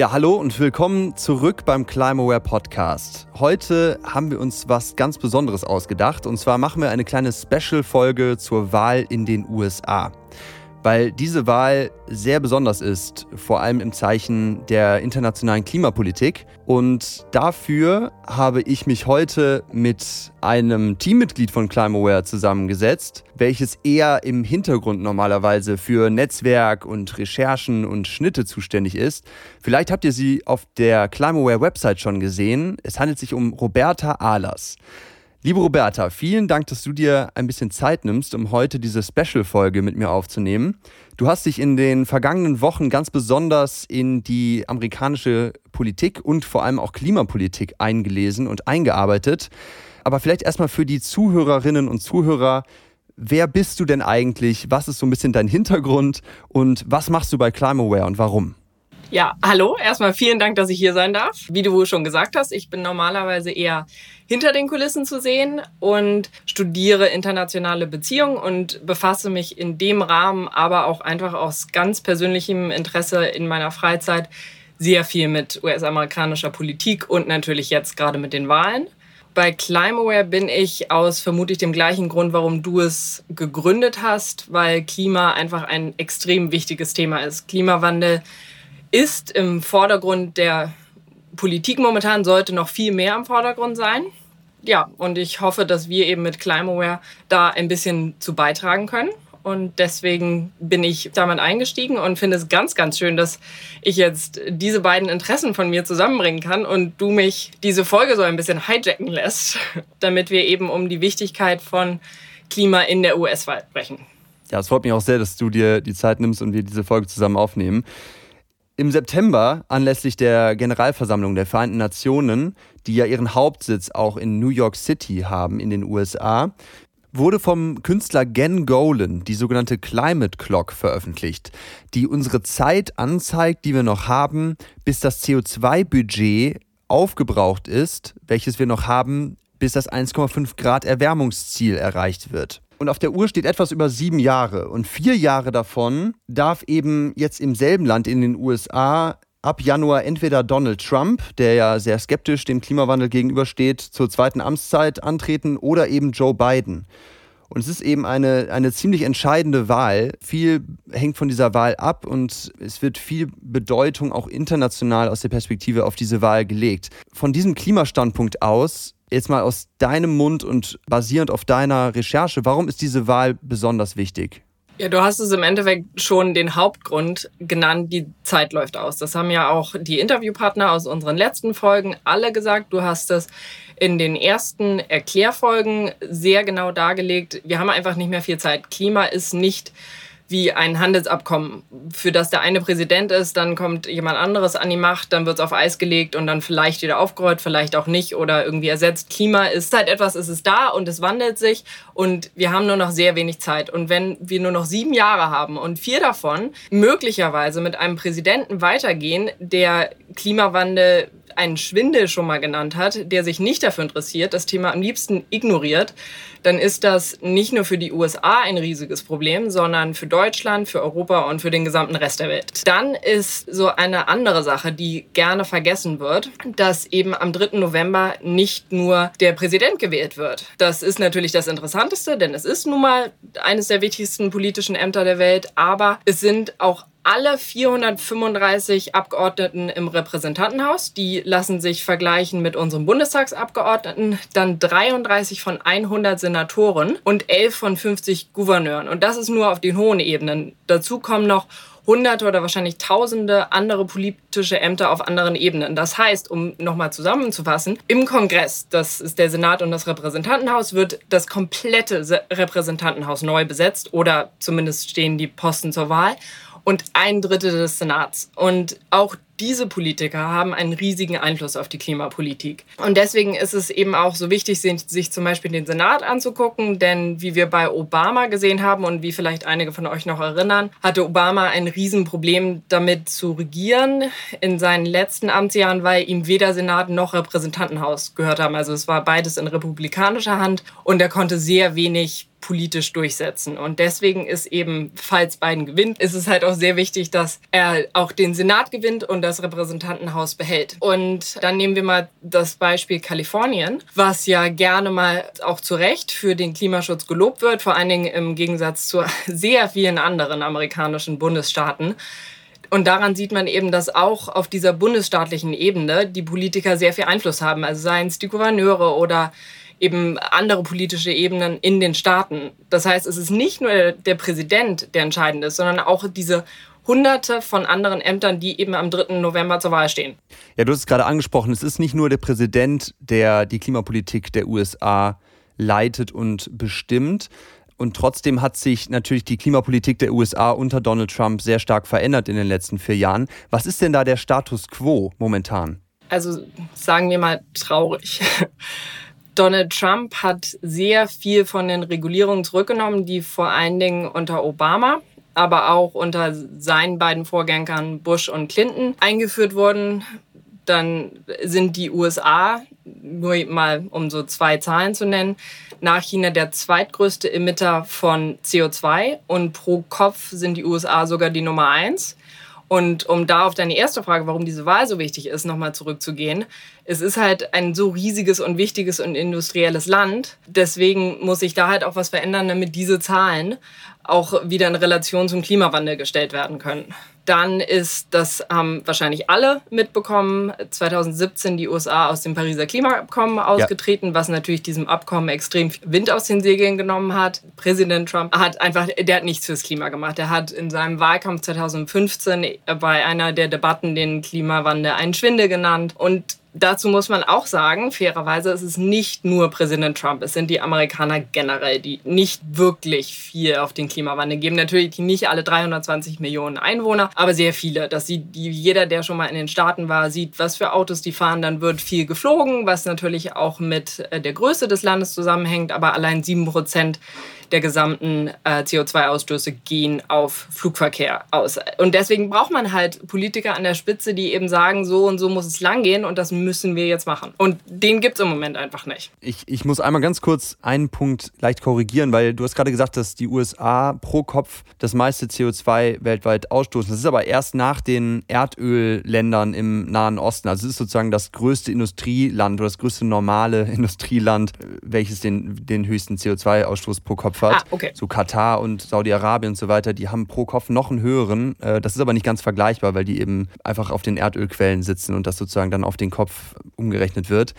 Ja, hallo und willkommen zurück beim Climaware Podcast. Heute haben wir uns was ganz Besonderes ausgedacht und zwar machen wir eine kleine Special-Folge zur Wahl in den USA weil diese Wahl sehr besonders ist, vor allem im Zeichen der internationalen Klimapolitik. Und dafür habe ich mich heute mit einem Teammitglied von ClimaWare zusammengesetzt, welches eher im Hintergrund normalerweise für Netzwerk und Recherchen und Schnitte zuständig ist. Vielleicht habt ihr sie auf der ClimaWare Website schon gesehen. Es handelt sich um Roberta Ahlers. Liebe Roberta, vielen Dank, dass du dir ein bisschen Zeit nimmst, um heute diese Special-Folge mit mir aufzunehmen. Du hast dich in den vergangenen Wochen ganz besonders in die amerikanische Politik und vor allem auch Klimapolitik eingelesen und eingearbeitet. Aber vielleicht erstmal für die Zuhörerinnen und Zuhörer, wer bist du denn eigentlich? Was ist so ein bisschen dein Hintergrund und was machst du bei Climaware und warum? Ja, hallo. Erstmal vielen Dank, dass ich hier sein darf. Wie du schon gesagt hast, ich bin normalerweise eher hinter den Kulissen zu sehen und studiere internationale Beziehungen und befasse mich in dem Rahmen, aber auch einfach aus ganz persönlichem Interesse in meiner Freizeit sehr viel mit US-amerikanischer Politik und natürlich jetzt gerade mit den Wahlen. Bei Climaware bin ich aus vermutlich dem gleichen Grund, warum du es gegründet hast, weil Klima einfach ein extrem wichtiges Thema ist. Klimawandel ist im Vordergrund der Politik momentan, sollte noch viel mehr im Vordergrund sein. Ja, und ich hoffe, dass wir eben mit Climaware da ein bisschen zu beitragen können. Und deswegen bin ich damit eingestiegen und finde es ganz, ganz schön, dass ich jetzt diese beiden Interessen von mir zusammenbringen kann und du mich diese Folge so ein bisschen hijacken lässt, damit wir eben um die Wichtigkeit von Klima in der US-Wahl sprechen. Ja, es freut mich auch sehr, dass du dir die Zeit nimmst und wir diese Folge zusammen aufnehmen. Im September, anlässlich der Generalversammlung der Vereinten Nationen, die ja ihren Hauptsitz auch in New York City haben in den USA, wurde vom Künstler Gen Golan die sogenannte Climate Clock veröffentlicht, die unsere Zeit anzeigt, die wir noch haben, bis das CO2-Budget aufgebraucht ist, welches wir noch haben, bis das 1,5 Grad Erwärmungsziel erreicht wird. Und auf der Uhr steht etwas über sieben Jahre. Und vier Jahre davon darf eben jetzt im selben Land in den USA ab Januar entweder Donald Trump, der ja sehr skeptisch dem Klimawandel gegenübersteht, zur zweiten Amtszeit antreten oder eben Joe Biden. Und es ist eben eine, eine ziemlich entscheidende Wahl. Viel hängt von dieser Wahl ab und es wird viel Bedeutung auch international aus der Perspektive auf diese Wahl gelegt. Von diesem Klimastandpunkt aus jetzt mal aus deinem Mund und basierend auf deiner Recherche, warum ist diese Wahl besonders wichtig? Ja, du hast es im Endeffekt schon den Hauptgrund genannt, die Zeit läuft aus. Das haben ja auch die Interviewpartner aus unseren letzten Folgen alle gesagt. Du hast es in den ersten Erklärfolgen sehr genau dargelegt. Wir haben einfach nicht mehr viel Zeit. Klima ist nicht wie ein Handelsabkommen, für das der eine Präsident ist, dann kommt jemand anderes an die Macht, dann wird es auf Eis gelegt und dann vielleicht wieder aufgerollt, vielleicht auch nicht oder irgendwie ersetzt. Klima ist halt etwas, es ist da und es wandelt sich und wir haben nur noch sehr wenig Zeit. Und wenn wir nur noch sieben Jahre haben und vier davon möglicherweise mit einem Präsidenten weitergehen, der Klimawandel einen Schwindel schon mal genannt hat, der sich nicht dafür interessiert, das Thema am liebsten ignoriert, dann ist das nicht nur für die USA ein riesiges Problem, sondern für Deutschland, für Europa und für den gesamten Rest der Welt. Dann ist so eine andere Sache, die gerne vergessen wird, dass eben am 3. November nicht nur der Präsident gewählt wird. Das ist natürlich das Interessanteste, denn es ist nun mal eines der wichtigsten politischen Ämter der Welt, aber es sind auch alle 435 Abgeordneten im Repräsentantenhaus. Die lassen sich vergleichen mit unserem Bundestagsabgeordneten. Dann 33 von 100 Senatoren und 11 von 50 Gouverneuren. Und das ist nur auf den hohen Ebenen. Dazu kommen noch hunderte oder wahrscheinlich tausende andere politische Ämter auf anderen Ebenen. Das heißt, um nochmal zusammenzufassen, im Kongress, das ist der Senat und das Repräsentantenhaus, wird das komplette Repräsentantenhaus neu besetzt oder zumindest stehen die Posten zur Wahl und ein Drittel des Senats. Und auch diese Politiker haben einen riesigen Einfluss auf die Klimapolitik. Und deswegen ist es eben auch so wichtig, sich zum Beispiel den Senat anzugucken, denn wie wir bei Obama gesehen haben und wie vielleicht einige von euch noch erinnern, hatte Obama ein Riesenproblem damit zu regieren in seinen letzten Amtsjahren, weil ihm weder Senat noch Repräsentantenhaus gehört haben. Also es war beides in republikanischer Hand und er konnte sehr wenig politisch durchsetzen. Und deswegen ist eben, falls Biden gewinnt, ist es halt auch sehr wichtig, dass er auch den Senat gewinnt und das Repräsentantenhaus behält. Und dann nehmen wir mal das Beispiel Kalifornien, was ja gerne mal auch zu Recht für den Klimaschutz gelobt wird, vor allen Dingen im Gegensatz zu sehr vielen anderen amerikanischen Bundesstaaten. Und daran sieht man eben, dass auch auf dieser bundesstaatlichen Ebene die Politiker sehr viel Einfluss haben. Also seien es die Gouverneure oder eben andere politische Ebenen in den Staaten. Das heißt, es ist nicht nur der Präsident, der entscheidend ist, sondern auch diese Hunderte von anderen Ämtern, die eben am 3. November zur Wahl stehen. Ja, du hast es gerade angesprochen, es ist nicht nur der Präsident, der die Klimapolitik der USA leitet und bestimmt. Und trotzdem hat sich natürlich die Klimapolitik der USA unter Donald Trump sehr stark verändert in den letzten vier Jahren. Was ist denn da der Status quo momentan? Also sagen wir mal traurig. Donald Trump hat sehr viel von den Regulierungen zurückgenommen, die vor allen Dingen unter Obama, aber auch unter seinen beiden Vorgängern Bush und Clinton eingeführt wurden. Dann sind die USA, nur mal um so zwei Zahlen zu nennen, nach China der zweitgrößte Emitter von CO2 und pro Kopf sind die USA sogar die Nummer eins. Und um da auf deine erste Frage, warum diese Wahl so wichtig ist, nochmal zurückzugehen. Es ist halt ein so riesiges und wichtiges und industrielles Land. Deswegen muss sich da halt auch was verändern, damit diese Zahlen auch wieder in Relation zum Klimawandel gestellt werden können. Dann ist, das haben wahrscheinlich alle mitbekommen, 2017 die USA aus dem Pariser Klimaabkommen ausgetreten, ja. was natürlich diesem Abkommen extrem Wind aus den Segeln genommen hat. Präsident Trump hat einfach, der hat nichts fürs Klima gemacht. Er hat in seinem Wahlkampf 2015 bei einer der Debatten den Klimawandel einen Schwindel genannt und Dazu muss man auch sagen, fairerweise ist es nicht nur Präsident Trump, es sind die Amerikaner generell, die nicht wirklich viel auf den Klimawandel geben. Natürlich nicht alle 320 Millionen Einwohner, aber sehr viele. Das sieht jeder, der schon mal in den Staaten war, sieht, was für Autos die fahren. Dann wird viel geflogen, was natürlich auch mit äh, der Größe des Landes zusammenhängt, aber allein 7 Prozent der gesamten äh, CO2-Ausstöße gehen auf Flugverkehr aus. Und deswegen braucht man halt Politiker an der Spitze, die eben sagen, so und so muss es langgehen und das müssen wir jetzt machen. Und den gibt es im Moment einfach nicht. Ich, ich muss einmal ganz kurz einen Punkt leicht korrigieren, weil du hast gerade gesagt, dass die USA pro Kopf das meiste CO2 weltweit ausstoßen. Das ist aber erst nach den Erdölländern im Nahen Osten. Also es ist sozusagen das größte Industrieland oder das größte normale Industrieland, welches den, den höchsten CO2-Ausstoß pro Kopf hat. Ah, okay. So Katar und Saudi-Arabien und so weiter, die haben pro Kopf noch einen höheren. Äh, das ist aber nicht ganz vergleichbar, weil die eben einfach auf den Erdölquellen sitzen und das sozusagen dann auf den Kopf umgerechnet wird.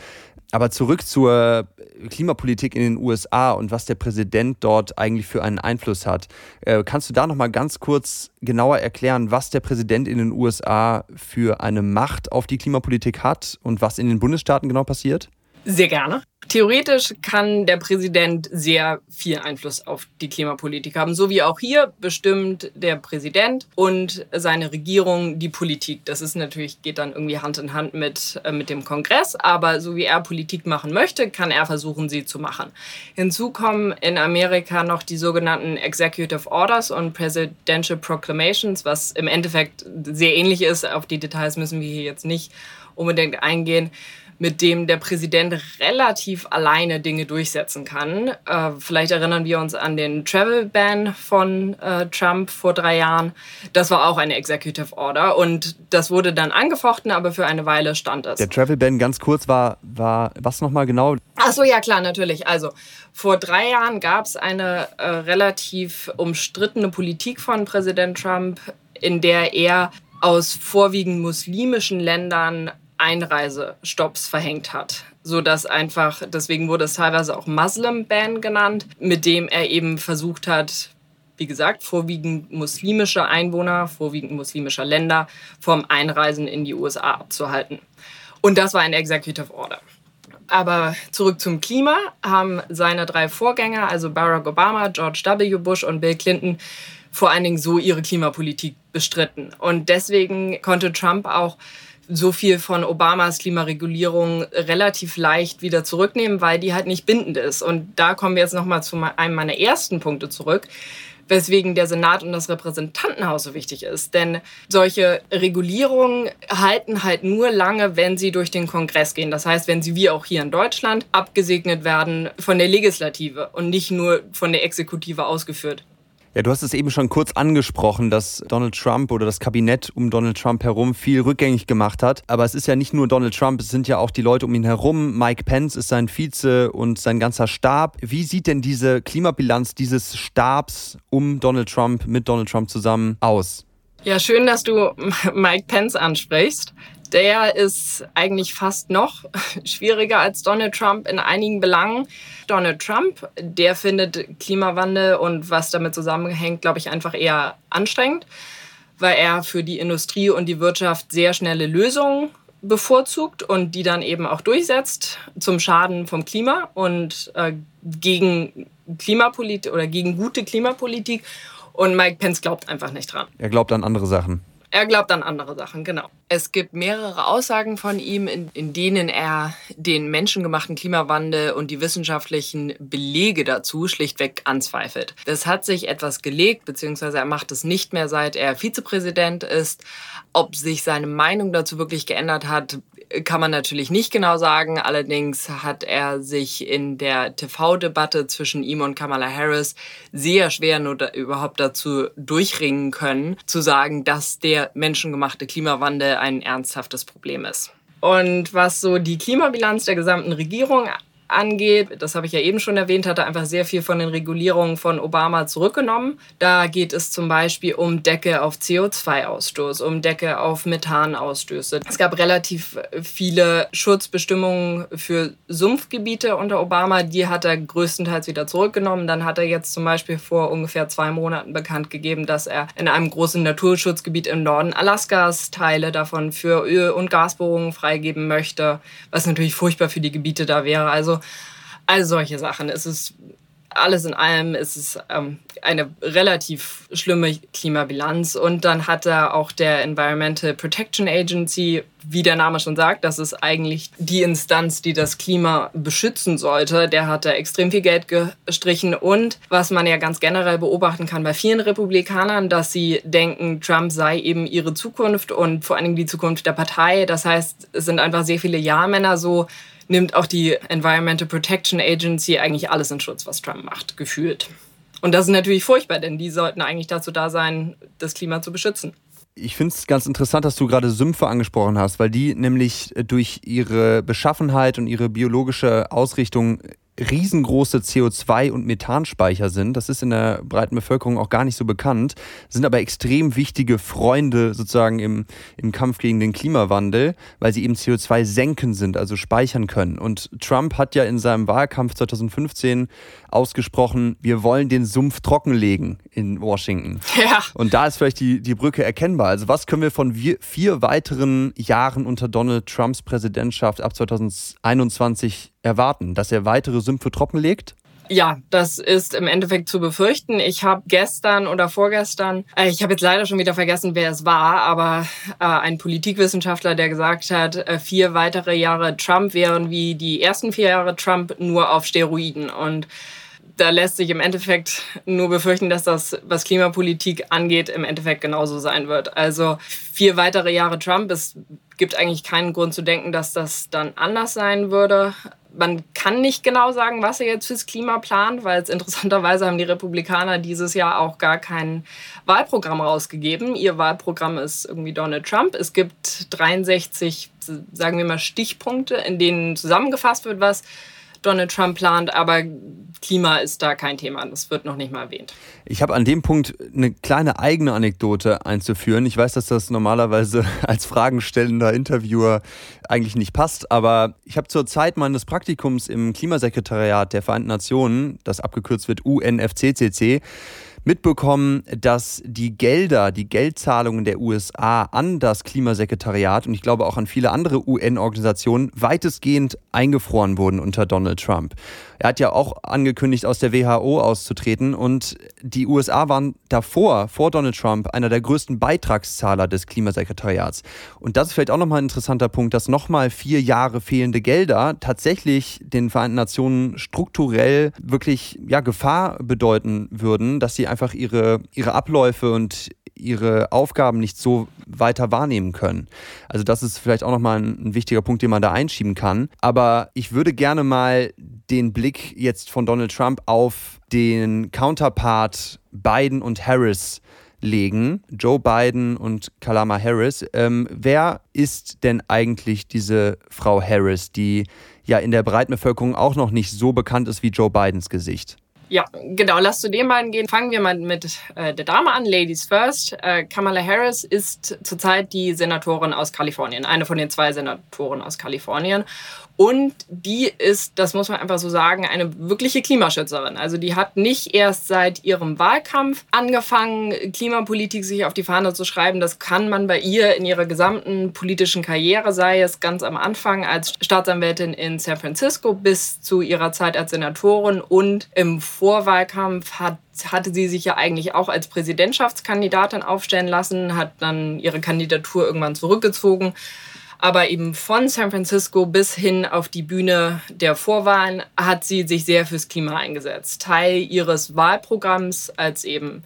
Aber zurück zur Klimapolitik in den USA und was der Präsident dort eigentlich für einen Einfluss hat. Äh, kannst du da noch mal ganz kurz genauer erklären, was der Präsident in den USA für eine Macht auf die Klimapolitik hat und was in den Bundesstaaten genau passiert? Sehr gerne. Theoretisch kann der Präsident sehr viel Einfluss auf die Klimapolitik haben. So wie auch hier bestimmt der Präsident und seine Regierung die Politik. Das ist natürlich, geht dann irgendwie Hand in Hand mit, äh, mit dem Kongress. Aber so wie er Politik machen möchte, kann er versuchen, sie zu machen. Hinzu kommen in Amerika noch die sogenannten Executive Orders und Presidential Proclamations, was im Endeffekt sehr ähnlich ist. Auf die Details müssen wir hier jetzt nicht unbedingt eingehen mit dem der Präsident relativ alleine Dinge durchsetzen kann. Äh, vielleicht erinnern wir uns an den Travel Ban von äh, Trump vor drei Jahren. Das war auch eine Executive Order und das wurde dann angefochten, aber für eine Weile stand es. Der Travel Ban, ganz kurz, war, war was nochmal genau? Ach so, ja klar, natürlich. Also vor drei Jahren gab es eine äh, relativ umstrittene Politik von Präsident Trump, in der er aus vorwiegend muslimischen Ländern Einreisestopps verhängt hat. So dass einfach, deswegen wurde es teilweise auch Muslim Ban genannt, mit dem er eben versucht hat, wie gesagt, vorwiegend muslimische Einwohner, vorwiegend muslimischer Länder vom Einreisen in die USA abzuhalten. Und das war ein Executive Order. Aber zurück zum Klima haben seine drei Vorgänger, also Barack Obama, George W. Bush und Bill Clinton, vor allen Dingen so ihre Klimapolitik bestritten. Und deswegen konnte Trump auch so viel von Obamas Klimaregulierung relativ leicht wieder zurücknehmen, weil die halt nicht bindend ist. Und da kommen wir jetzt nochmal zu einem meiner ersten Punkte zurück weswegen der Senat und das Repräsentantenhaus so wichtig ist. Denn solche Regulierungen halten halt nur lange, wenn sie durch den Kongress gehen. Das heißt, wenn sie wie auch hier in Deutschland abgesegnet werden von der Legislative und nicht nur von der Exekutive ausgeführt. Ja, du hast es eben schon kurz angesprochen, dass Donald Trump oder das Kabinett um Donald Trump herum viel rückgängig gemacht hat. Aber es ist ja nicht nur Donald Trump, es sind ja auch die Leute um ihn herum. Mike Pence ist sein Vize und sein ganzer Stab. Wie sieht denn diese Klimabilanz dieses Stabs um Donald Trump mit Donald Trump zusammen aus? Ja, schön, dass du Mike Pence ansprichst der ist eigentlich fast noch schwieriger als Donald Trump in einigen Belangen. Donald Trump, der findet Klimawandel und was damit zusammenhängt, glaube ich, einfach eher anstrengend, weil er für die Industrie und die Wirtschaft sehr schnelle Lösungen bevorzugt und die dann eben auch durchsetzt zum Schaden vom Klima und äh, gegen Klimapolitik oder gegen gute Klimapolitik. Und Mike Pence glaubt einfach nicht dran. Er glaubt an andere Sachen. Er glaubt an andere Sachen, genau. Es gibt mehrere Aussagen von ihm, in, in, denen er den menschengemachten Klimawandel und die wissenschaftlichen Belege dazu schlichtweg anzweifelt. Das hat sich etwas gelegt, beziehungsweise er macht es nicht mehr, seit er Vizepräsident ist. Ob sich seine Meinung dazu wirklich geändert hat, kann man natürlich nicht genau sagen. Allerdings hat er sich in der TV-Debatte zwischen ihm und Kamala Harris sehr schwer nur da, überhaupt dazu durchringen können, zu sagen, dass der menschengemachte Klimawandel ein ernsthaftes Problem ist. Und was so die Klimabilanz der gesamten Regierung angeht, das habe ich ja eben schon erwähnt, hat er einfach sehr viel von den Regulierungen von Obama zurückgenommen. Da geht es zum Beispiel um Decke auf CO2-Ausstoß, um Decke auf Methanausstöße. Es gab relativ viele Schutzbestimmungen für Sumpfgebiete unter Obama, die hat er größtenteils wieder zurückgenommen. Dann hat er jetzt zum Beispiel vor ungefähr zwei Monaten bekannt gegeben, dass er in einem großen Naturschutzgebiet im Norden Alaskas Teile davon für Öl- und Gasbohrungen freigeben möchte, was natürlich furchtbar für die Gebiete da wäre. Also all solche Sachen. Es ist alles in allem ist es ähm, eine relativ schlimme Klimabilanz. Und dann hat da auch der Environmental Protection Agency, wie der Name schon sagt, das ist eigentlich die Instanz, die das Klima beschützen sollte. Der hat da extrem viel Geld gestrichen. Und was man ja ganz generell beobachten kann bei vielen Republikanern, dass sie denken, Trump sei eben ihre Zukunft und vor allen Dingen die Zukunft der Partei. Das heißt, es sind einfach sehr viele Ja-Männer so nimmt auch die Environmental Protection Agency eigentlich alles in Schutz, was Trump macht, gefühlt. Und das ist natürlich furchtbar, denn die sollten eigentlich dazu da sein, das Klima zu beschützen. Ich finde es ganz interessant, dass du gerade Sümpfe angesprochen hast, weil die nämlich durch ihre Beschaffenheit und ihre biologische Ausrichtung riesengroße CO2- und Methanspeicher sind. Das ist in der breiten Bevölkerung auch gar nicht so bekannt, sind aber extrem wichtige Freunde sozusagen im, im Kampf gegen den Klimawandel, weil sie eben CO2 senken sind, also speichern können. Und Trump hat ja in seinem Wahlkampf 2015 ausgesprochen, wir wollen den Sumpf trockenlegen in Washington. Ja. Und da ist vielleicht die, die Brücke erkennbar. Also was können wir von vier weiteren Jahren unter Donald Trumps Präsidentschaft ab 2021 erwarten? Dass er weitere Sümpfe trockenlegt? Ja, das ist im Endeffekt zu befürchten. Ich habe gestern oder vorgestern, äh, ich habe jetzt leider schon wieder vergessen, wer es war, aber äh, ein Politikwissenschaftler, der gesagt hat, äh, vier weitere Jahre Trump wären wie die ersten vier Jahre Trump nur auf Steroiden. Und da lässt sich im Endeffekt nur befürchten, dass das, was Klimapolitik angeht, im Endeffekt genauso sein wird. Also vier weitere Jahre Trump, es gibt eigentlich keinen Grund zu denken, dass das dann anders sein würde. Man kann nicht genau sagen, was er jetzt fürs Klima plant, weil es interessanterweise haben die Republikaner dieses Jahr auch gar kein Wahlprogramm rausgegeben. Ihr Wahlprogramm ist irgendwie Donald Trump. Es gibt 63, sagen wir mal, Stichpunkte, in denen zusammengefasst wird, was Donald Trump plant, aber Klima ist da kein Thema. Das wird noch nicht mal erwähnt. Ich habe an dem Punkt eine kleine eigene Anekdote einzuführen. Ich weiß, dass das normalerweise als fragenstellender Interviewer eigentlich nicht passt, aber ich habe zur Zeit meines Praktikums im Klimasekretariat der Vereinten Nationen, das abgekürzt wird UNFCCC, mitbekommen, dass die Gelder, die Geldzahlungen der USA an das Klimasekretariat und ich glaube auch an viele andere UN-Organisationen weitestgehend eingefroren wurden unter Donald Trump. Er hat ja auch angekündigt, aus der WHO auszutreten und die USA waren davor, vor Donald Trump, einer der größten Beitragszahler des Klimasekretariats. Und das ist vielleicht auch nochmal ein interessanter Punkt, dass nochmal vier Jahre fehlende Gelder tatsächlich den Vereinten Nationen strukturell wirklich ja, Gefahr bedeuten würden, dass sie einfach ihre, ihre Abläufe und ihre Aufgaben nicht so weiter wahrnehmen können. Also das ist vielleicht auch nochmal ein, ein wichtiger Punkt, den man da einschieben kann. Aber ich würde gerne mal den Blick jetzt von Donald Trump auf den Counterpart Biden und Harris legen, Joe Biden und Kalama Harris. Ähm, wer ist denn eigentlich diese Frau Harris, die ja in der breiten Bevölkerung auch noch nicht so bekannt ist wie Joe Bidens Gesicht? Ja, genau. Lass zu den beiden gehen. Fangen wir mal mit äh, der Dame an, Ladies First. Äh, Kamala Harris ist zurzeit die Senatorin aus Kalifornien, eine von den zwei Senatoren aus Kalifornien. Und die ist, das muss man einfach so sagen, eine wirkliche Klimaschützerin. Also die hat nicht erst seit ihrem Wahlkampf angefangen, Klimapolitik sich auf die Fahne zu schreiben. Das kann man bei ihr in ihrer gesamten politischen Karriere, sei es ganz am Anfang als Staatsanwältin in San Francisco bis zu ihrer Zeit als Senatorin und im Vorwahlkampf hat hatte sie sich ja eigentlich auch als Präsidentschaftskandidatin aufstellen lassen, hat dann ihre Kandidatur irgendwann zurückgezogen aber eben von San Francisco bis hin auf die Bühne der Vorwahlen hat sie sich sehr fürs Klima eingesetzt. Teil ihres Wahlprogramms als eben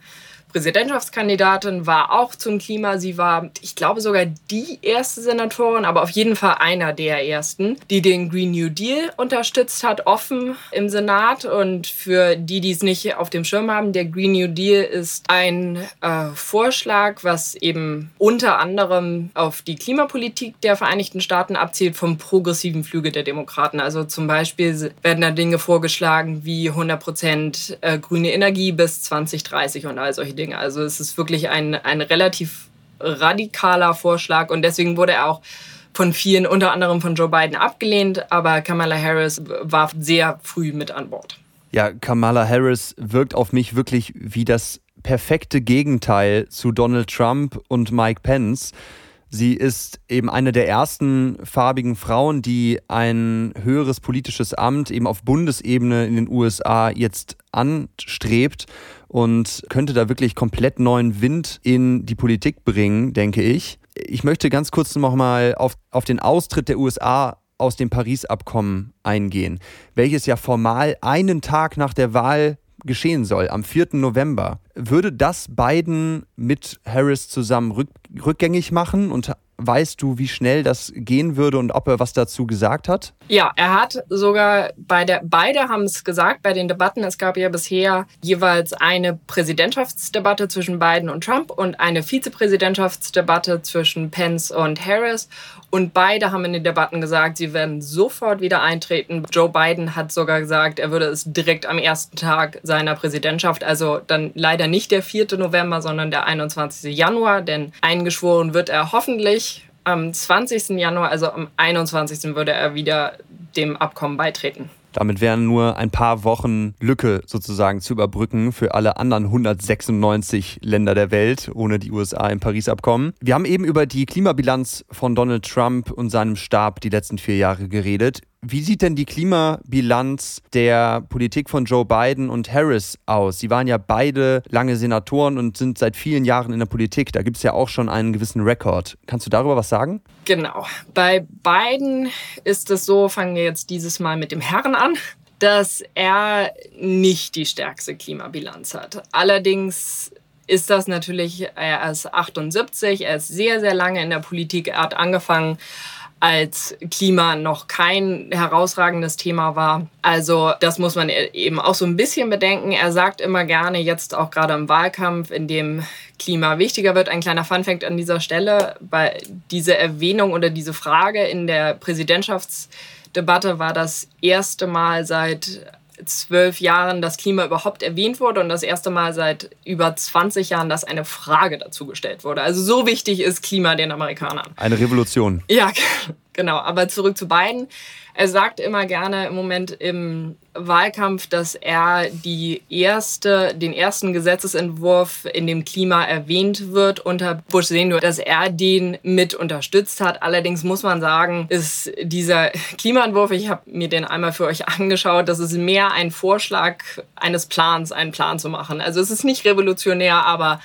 Präsidentschaftskandidatin war auch zum Klima. Sie war, ich glaube, sogar die erste Senatorin, aber auf jeden Fall einer der ersten, die den Green New Deal unterstützt hat, offen im Senat. Und für die, die es nicht auf dem Schirm haben, der Green New Deal ist ein äh, Vorschlag, was eben unter anderem auf die Klimapolitik der Vereinigten Staaten abzielt vom progressiven Flüge der Demokraten. Also zum Beispiel werden da Dinge vorgeschlagen wie 100 Prozent äh, grüne Energie bis 2030 und all solche Dinge. Dinge. Also es ist wirklich ein, ein relativ radikaler Vorschlag und deswegen wurde er auch von vielen, unter anderem von Joe Biden, abgelehnt. Aber Kamala Harris war sehr früh mit an Bord. Ja, Kamala Harris wirkt auf mich wirklich wie das perfekte Gegenteil zu Donald Trump und Mike Pence. Sie ist eben eine der ersten farbigen Frauen, die ein höheres politisches Amt eben auf Bundesebene in den USA jetzt anstrebt und könnte da wirklich komplett neuen Wind in die Politik bringen, denke ich. Ich möchte ganz kurz nochmal auf, auf den Austritt der USA aus dem Paris-Abkommen eingehen, welches ja formal einen Tag nach der Wahl geschehen soll, am 4. November. Würde das Biden mit Harris zusammen rück, rückgängig machen und Weißt du, wie schnell das gehen würde und ob er was dazu gesagt hat? Ja, er hat sogar bei der, beide haben es gesagt bei den Debatten. Es gab ja bisher jeweils eine Präsidentschaftsdebatte zwischen Biden und Trump und eine Vizepräsidentschaftsdebatte zwischen Pence und Harris. Und beide haben in den Debatten gesagt, sie werden sofort wieder eintreten. Joe Biden hat sogar gesagt, er würde es direkt am ersten Tag seiner Präsidentschaft, also dann leider nicht der 4. November, sondern der 21. Januar, denn eingeschworen wird er hoffentlich am 20. Januar, also am 21. würde er wieder dem Abkommen beitreten. Damit wären nur ein paar Wochen Lücke sozusagen zu überbrücken für alle anderen 196 Länder der Welt ohne die USA im Paris-Abkommen. Wir haben eben über die Klimabilanz von Donald Trump und seinem Stab die letzten vier Jahre geredet. Wie sieht denn die Klimabilanz der Politik von Joe Biden und Harris aus? Sie waren ja beide lange Senatoren und sind seit vielen Jahren in der Politik. Da gibt es ja auch schon einen gewissen Rekord. Kannst du darüber was sagen? Genau. Bei Biden ist es so, fangen wir jetzt dieses Mal mit dem Herrn an dass er nicht die stärkste Klimabilanz hat. Allerdings ist das natürlich, er ist 78, er ist sehr, sehr lange in der Politik, er hat angefangen als Klima noch kein herausragendes Thema war. Also das muss man eben auch so ein bisschen bedenken. Er sagt immer gerne, jetzt auch gerade im Wahlkampf, in dem Klima wichtiger wird. Ein kleiner Funfact an dieser Stelle, weil diese Erwähnung oder diese Frage in der Präsidentschaftsdebatte war das erste Mal seit zwölf Jahren das Klima überhaupt erwähnt wurde und das erste Mal seit über 20 Jahren, dass eine Frage dazu gestellt wurde. Also so wichtig ist Klima den Amerikanern. Eine Revolution. Ja, genau. Aber zurück zu beiden. Er sagt immer gerne im Moment im Wahlkampf, dass er die erste, den ersten Gesetzesentwurf, in dem Klima erwähnt wird, unter Bush Senior, dass er den mit unterstützt hat. Allerdings muss man sagen, ist dieser Klimaentwurf, ich habe mir den einmal für euch angeschaut, das ist mehr ein Vorschlag eines Plans, einen Plan zu machen. Also es ist nicht revolutionär, aber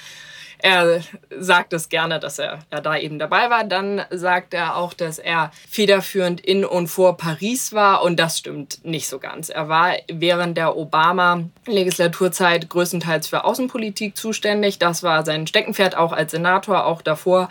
er sagt es gerne, dass er, da eben dabei war. Dann sagt er auch, dass er federführend in und vor Paris war und das stimmt nicht so ganz. Er war während der Obama-Legislaturzeit größtenteils für Außenpolitik zuständig. Das war sein Steckenpferd auch als Senator, auch davor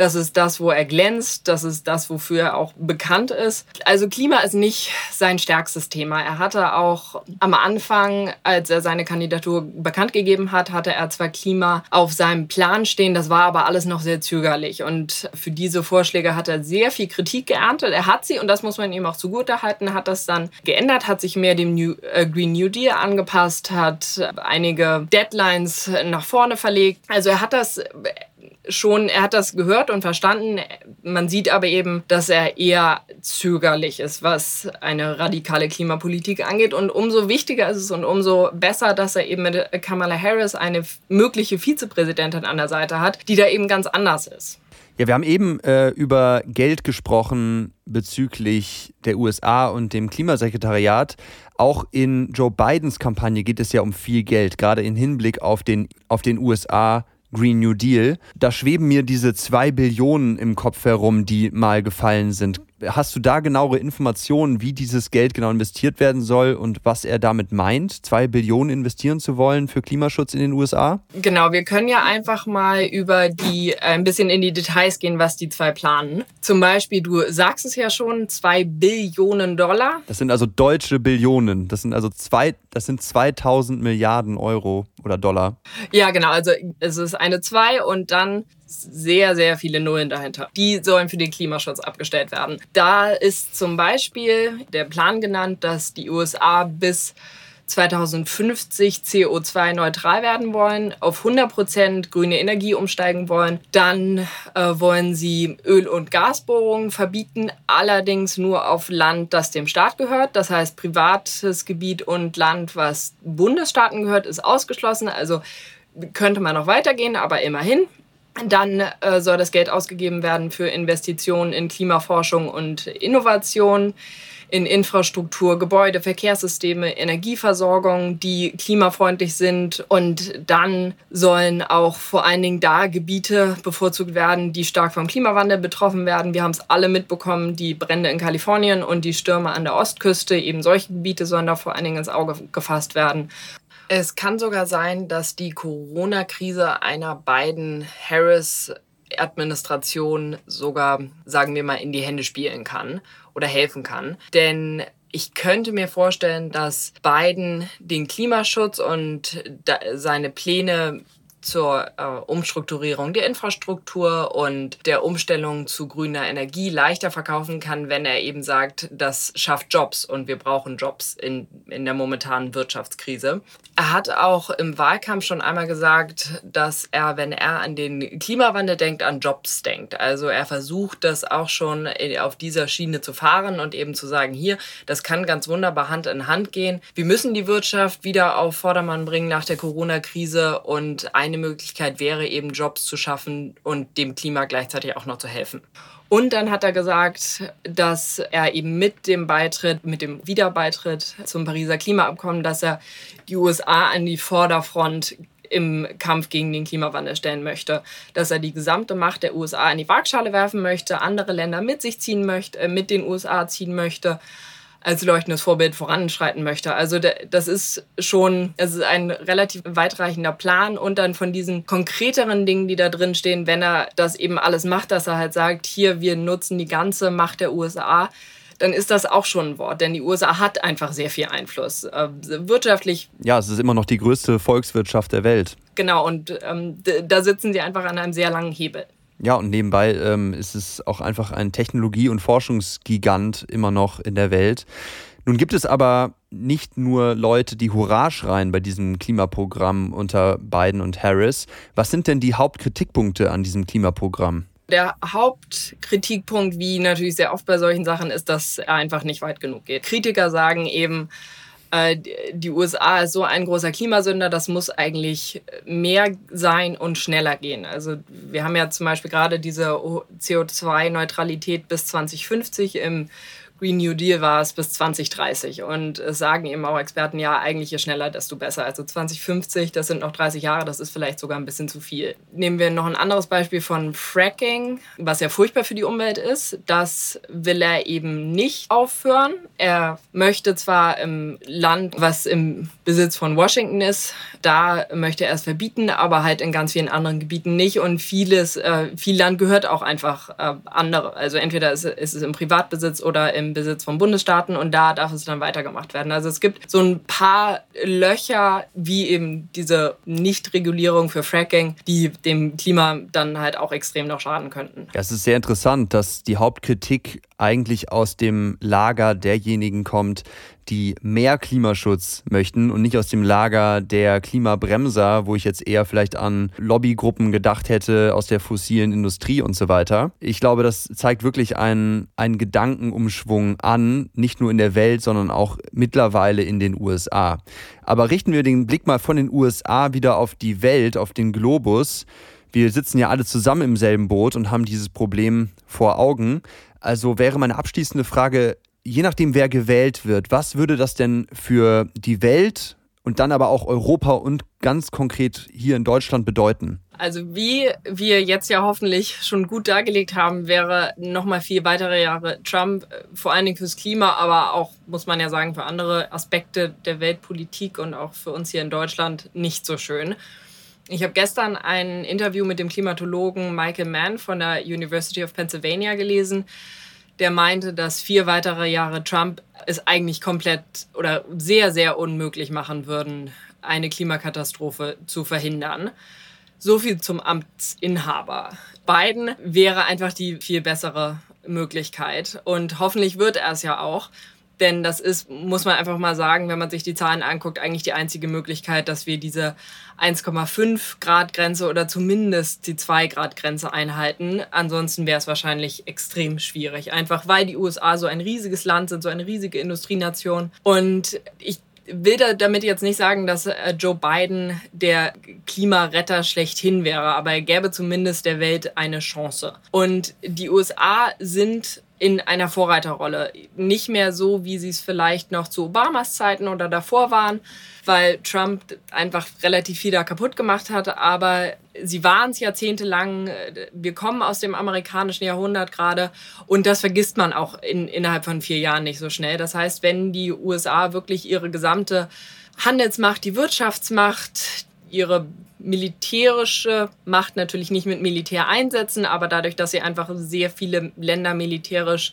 das ist das, wo er glänzt. Das ist das, wofür er auch bekannt ist. Also Klima ist nicht sein stärkstes Thema. Er hatte auch am Anfang, als er seine Kandidatur bekannt gegeben hat, hatte er zwar Klima auf seinem Plan stehen, das war aber alles noch sehr zögerlich. Und für diese Vorschläge hat er sehr viel Kritik geerntet. Er hat sie, und das muss man ihm auch zugutehalten, hat das dann geändert, hat sich mehr dem New, äh, Green New Deal angepasst, hat einige Deadlines nach vorne verlegt. Also er hat das schon, er hat das gehört und verstanden. Man sieht aber eben, dass er eher zögerlich ist, was eine radikale Klimapolitik angeht. Und umso wichtiger ist es und umso besser, dass er eben mit Kamala Harris eine mögliche Vizepräsidentin an der Seite hat, die da eben ganz anders ist. Ja, wir haben eben äh, über Geld gesprochen bezüglich der USA und dem Klimasekretariat. Auch in Joe Bidens Kampagne geht es ja um viel Geld, gerade im Hinblick auf den, auf den USA Green New Deal. Da schweben mir diese zwei Billionen im Kopf herum, die mal gefallen sind. Hast du da genauere Informationen, wie dieses Geld genau investiert werden soll und was er damit meint, zwei Billionen investieren zu wollen für Klimaschutz in den USA? Genau, wir können ja einfach mal über die äh, ein bisschen in die Details gehen, was die zwei planen. Zum Beispiel, du sagst es ja schon, zwei Billionen Dollar. Das sind also deutsche Billionen. Das sind also zwei, das sind 2000 Milliarden Euro oder Dollar. Ja, genau. Also es ist eine zwei und dann sehr, sehr viele Nullen dahinter. Die sollen für den Klimaschutz abgestellt werden. Da ist zum Beispiel der Plan genannt, dass die USA bis 2050 CO2-neutral werden wollen, auf 100% grüne Energie umsteigen wollen. Dann äh, wollen sie Öl- und Gasbohrungen verbieten, allerdings nur auf Land, das dem Staat gehört. Das heißt, privates Gebiet und Land, was Bundesstaaten gehört, ist ausgeschlossen. Also könnte man noch weitergehen, aber immerhin. Dann äh, soll das Geld ausgegeben werden für Investitionen in Klimaforschung und Innovation, in Infrastruktur, Gebäude, Verkehrssysteme, Energieversorgung, die klimafreundlich sind. Und dann sollen auch vor allen Dingen da Gebiete bevorzugt werden, die stark vom Klimawandel betroffen werden. Wir haben es alle mitbekommen, die Brände in Kalifornien und die Stürme an der Ostküste. Eben solche Gebiete sollen da vor allen Dingen ins Auge gefasst werden. Es kann sogar sein, dass die Corona-Krise einer beiden Harris-Administration sogar, sagen wir mal, in die Hände spielen kann oder helfen kann. Denn ich könnte mir vorstellen, dass Biden den Klimaschutz und seine Pläne zur äh, Umstrukturierung der Infrastruktur und der Umstellung zu grüner Energie leichter verkaufen kann, wenn er eben sagt, das schafft Jobs und wir brauchen Jobs in, in der momentanen Wirtschaftskrise. Er hat auch im Wahlkampf schon einmal gesagt, dass er, wenn er an den Klimawandel denkt, an Jobs denkt. Also er versucht das auch schon auf dieser Schiene zu fahren und eben zu sagen, hier, das kann ganz wunderbar Hand in Hand gehen. Wir müssen die Wirtschaft wieder auf Vordermann bringen nach der Corona-Krise und ein eine Möglichkeit wäre eben Jobs zu schaffen und dem Klima gleichzeitig auch noch zu helfen. Und dann hat er gesagt, dass er eben mit dem Beitritt, mit dem Wiederbeitritt zum Pariser Klimaabkommen, dass er die USA an die Vorderfront im Kampf gegen den Klimawandel stellen möchte, dass er die gesamte Macht der USA in die Waagschale werfen möchte, andere Länder mit sich ziehen möchte, äh, mit den USA ziehen möchte als leuchtendes Vorbild voranschreiten möchte. Also das ist schon, es ist ein relativ weitreichender Plan und dann von diesen konkreteren Dingen, die da drin stehen, wenn er das eben alles macht, dass er halt sagt, hier, wir nutzen die ganze Macht der USA, dann ist das auch schon ein Wort, denn die USA hat einfach sehr viel Einfluss. Äh, wirtschaftlich. Ja, es ist immer noch die größte Volkswirtschaft der Welt. Genau, und ähm, da sitzen sie einfach an einem sehr langen Hebel. Ja, und nebenbei ähm, ist es auch einfach ein Technologie- und Forschungsgigant immer noch in der Welt. Nun gibt es aber nicht nur Leute, die Hurra schreien bei diesem Klimaprogramm unter Biden und Harris. Was sind denn die Hauptkritikpunkte an diesem Klimaprogramm? Der Hauptkritikpunkt, wie natürlich sehr oft bei solchen Sachen, ist, dass er einfach nicht weit genug geht. Kritiker sagen eben, die USA ist so ein großer Klimasünder, das muss eigentlich mehr sein und schneller gehen. Also wir haben ja zum Beispiel gerade diese CO2-Neutralität bis 2050 im Green New Deal war es bis 2030. Und es sagen eben auch Experten, ja, eigentlich je schneller, desto besser. Also 2050, das sind noch 30 Jahre, das ist vielleicht sogar ein bisschen zu viel. Nehmen wir noch ein anderes Beispiel von Fracking, was ja furchtbar für die Umwelt ist. Das will er eben nicht aufhören. Er möchte zwar im Land, was im Besitz von Washington ist, da möchte er es verbieten, aber halt in ganz vielen anderen Gebieten nicht. Und vieles, äh, viel Land gehört auch einfach äh, andere. Also entweder ist, ist es im Privatbesitz oder im Besitz von Bundesstaaten und da darf es dann weitergemacht werden. Also es gibt so ein paar Löcher, wie eben diese Nichtregulierung für Fracking, die dem Klima dann halt auch extrem noch schaden könnten. Es ist sehr interessant, dass die Hauptkritik eigentlich aus dem Lager derjenigen kommt, die mehr Klimaschutz möchten und nicht aus dem Lager der Klimabremser, wo ich jetzt eher vielleicht an Lobbygruppen gedacht hätte aus der fossilen Industrie und so weiter. Ich glaube, das zeigt wirklich einen, einen Gedankenumschwung an, nicht nur in der Welt, sondern auch mittlerweile in den USA. Aber richten wir den Blick mal von den USA wieder auf die Welt, auf den Globus. Wir sitzen ja alle zusammen im selben Boot und haben dieses Problem vor Augen. Also wäre meine abschließende Frage, je nachdem, wer gewählt wird, was würde das denn für die Welt und dann aber auch Europa und ganz konkret hier in Deutschland bedeuten? Also wie wir jetzt ja hoffentlich schon gut dargelegt haben, wäre nochmal vier weitere Jahre Trump, äh, vor allen Dingen fürs Klima, aber auch, muss man ja sagen, für andere Aspekte der Weltpolitik und auch für uns hier in Deutschland nicht so schön. Ich habe gestern ein Interview mit dem Klimatologen Michael Mann von der University of Pennsylvania gelesen, der meinte, dass vier weitere Jahre Trump es eigentlich komplett oder sehr, sehr unmöglich machen würden, eine Klimakatastrophe zu verhindern. So viel zum Amtsinhaber. Biden wäre einfach die viel bessere Möglichkeit und hoffentlich wird er es ja auch. Denn das ist, muss man einfach mal sagen, wenn man sich die Zahlen anguckt, eigentlich die einzige Möglichkeit, dass wir diese 1,5 Grad Grenze oder zumindest die 2 Grad Grenze einhalten. Ansonsten wäre es wahrscheinlich extrem schwierig. Einfach weil die USA so ein riesiges Land sind, so eine riesige Industrienation. Und ich will damit jetzt nicht sagen, dass äh, Joe Biden der Klimaretter schlechthin wäre, aber er gäbe zumindest der Welt eine Chance. Und die USA sind in einer Vorreiterrolle. Nicht mehr so, wie sie es vielleicht noch zu Obamas Zeiten oder davor waren, weil Trump einfach relativ viel da kaputt gemacht hat. Aber sie waren es jahrzehntelang. Wir kommen aus dem amerikanischen Jahrhundert gerade und das vergisst man auch in, innerhalb von vier Jahren nicht so schnell. Das heißt, wenn die USA wirklich ihre gesamte Handelsmacht, die Wirtschaftsmacht, ihre militärische Macht natürlich nicht mit Militär einsetzen, aber dadurch, dass sie einfach sehr viele Länder militärisch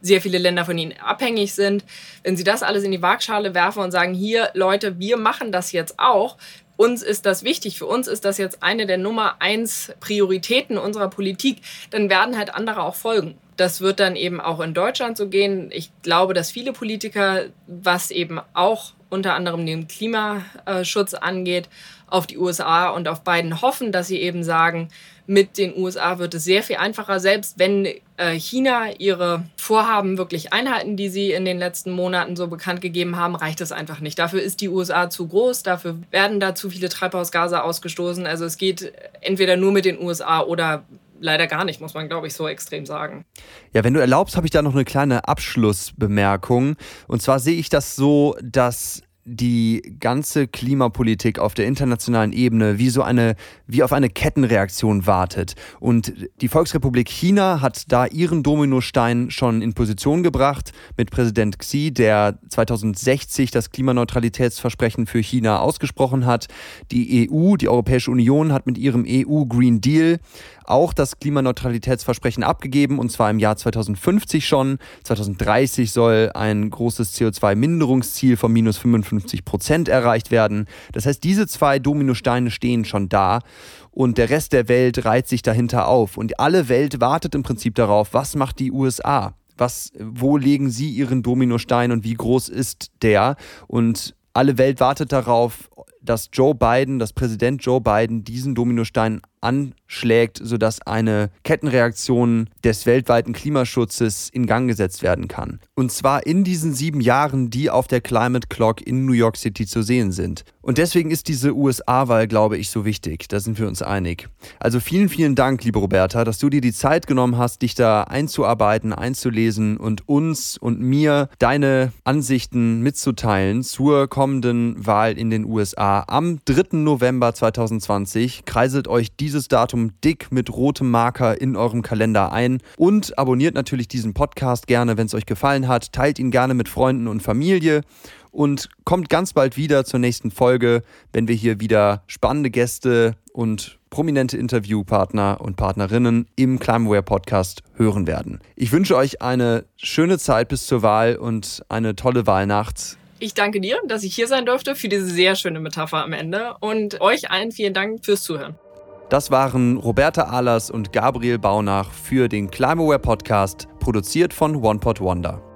sehr viele Länder von ihnen abhängig sind. Wenn sie das alles in die Waagschale werfen und sagen, hier Leute, wir machen das jetzt auch, uns ist das wichtig, für uns ist das jetzt eine der Nummer eins Prioritäten unserer Politik, dann werden halt andere auch folgen. Das wird dann eben auch in Deutschland so gehen. Ich glaube, dass viele Politiker, was eben auch unter anderem den Klimaschutz angeht, auf die USA und auf Biden hoffen, dass sie eben sagen, mit den USA wird es sehr viel einfacher, selbst wenn äh, China ihre Vorhaben wirklich einhalten, die sie in den letzten Monaten so bekannt gegeben haben, reicht es einfach nicht. Dafür ist die USA zu groß, dafür werden da zu viele Treibhausgase ausgestoßen. Also es geht entweder nur mit den USA oder leider gar nicht, muss man, glaube ich, so extrem sagen. Ja, wenn du erlaubst, habe ich da noch eine kleine Abschlussbemerkung. Und zwar sehe ich das so, dass die ganze Klimapolitik auf der internationalen Ebene wie so eine, wie auf eine Kettenreaktion wartet. Und die Volksrepublik China hat da ihren Dominostein schon in Position gebracht mit Präsident Xi, der 2060 das Klimaneutralitätsversprechen für China ausgesprochen hat. Die EU, die Europäische Union, hat mit ihrem EU Green Deal auch das Klimaneutralitätsversprechen abgegeben und zwar im Jahr 2050 schon. 2030 soll ein großes CO2-Minderungsziel von minus 55 Prozent erreicht werden. Das heißt, diese zwei Dominosteine stehen schon da und der Rest der Welt reiht sich dahinter auf. Und alle Welt wartet im Prinzip darauf, was macht die USA? Was, wo legen sie ihren Dominostein und wie groß ist der? Und alle Welt wartet darauf, dass Joe Biden, dass Präsident Joe Biden diesen Dominostein anschlägt, sodass eine Kettenreaktion des weltweiten Klimaschutzes in Gang gesetzt werden kann. Und zwar in diesen sieben Jahren, die auf der Climate Clock in New York City zu sehen sind. Und deswegen ist diese USA-Wahl, glaube ich, so wichtig. Da sind wir uns einig. Also vielen, vielen Dank, liebe Roberta, dass du dir die Zeit genommen hast, dich da einzuarbeiten, einzulesen und uns und mir deine Ansichten mitzuteilen zur kommenden Wahl in den USA. Am 3. November 2020 kreiselt euch dieses Datum dick mit rotem Marker in eurem Kalender ein und abonniert natürlich diesen Podcast gerne, wenn es euch gefallen hat. Teilt ihn gerne mit Freunden und Familie und kommt ganz bald wieder zur nächsten Folge, wenn wir hier wieder spannende Gäste und prominente Interviewpartner und Partnerinnen im Climaware Podcast hören werden. Ich wünsche euch eine schöne Zeit bis zur Wahl und eine tolle Wahlnacht. Ich danke dir, dass ich hier sein durfte für diese sehr schöne Metapher am Ende und euch allen vielen Dank fürs Zuhören. Das waren Roberta Ahlers und Gabriel Baunach für den Climaware Podcast, produziert von OnePod Wonder.